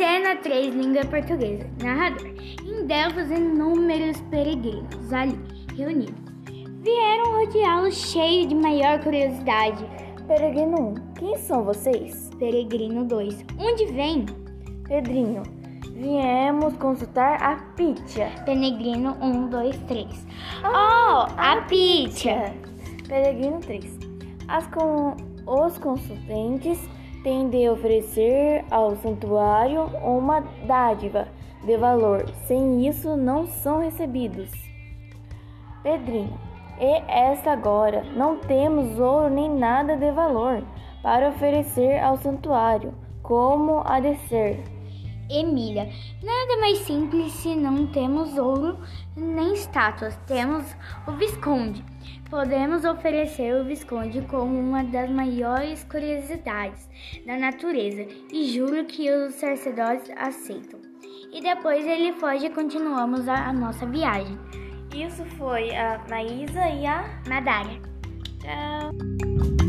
Cena 3, língua portuguesa. Narrador. Em Delfos, inúmeros peregrinos ali reunidos vieram rodeá-lo cheio de maior curiosidade. Peregrino 1, quem são vocês? Peregrino 2, onde vem? Pedrinho, viemos consultar a Pitia. Peregrino 1, 2, 3. Oh, a Pitia! Peregrino 3, as com... os consultantes têm de oferecer ao santuário uma dádiva de valor. Sem isso, não são recebidos. Pedrinho, e esta agora não temos ouro nem nada de valor para oferecer ao santuário, como a de ser. Emília, nada mais simples se não temos ouro nem estátuas, temos o Visconde. Podemos oferecer o Visconde como uma das maiores curiosidades da natureza e juro que os sacerdotes aceitam. E depois ele foge e continuamos a, a nossa viagem. Isso foi a Maísa e a Madária. Tchau.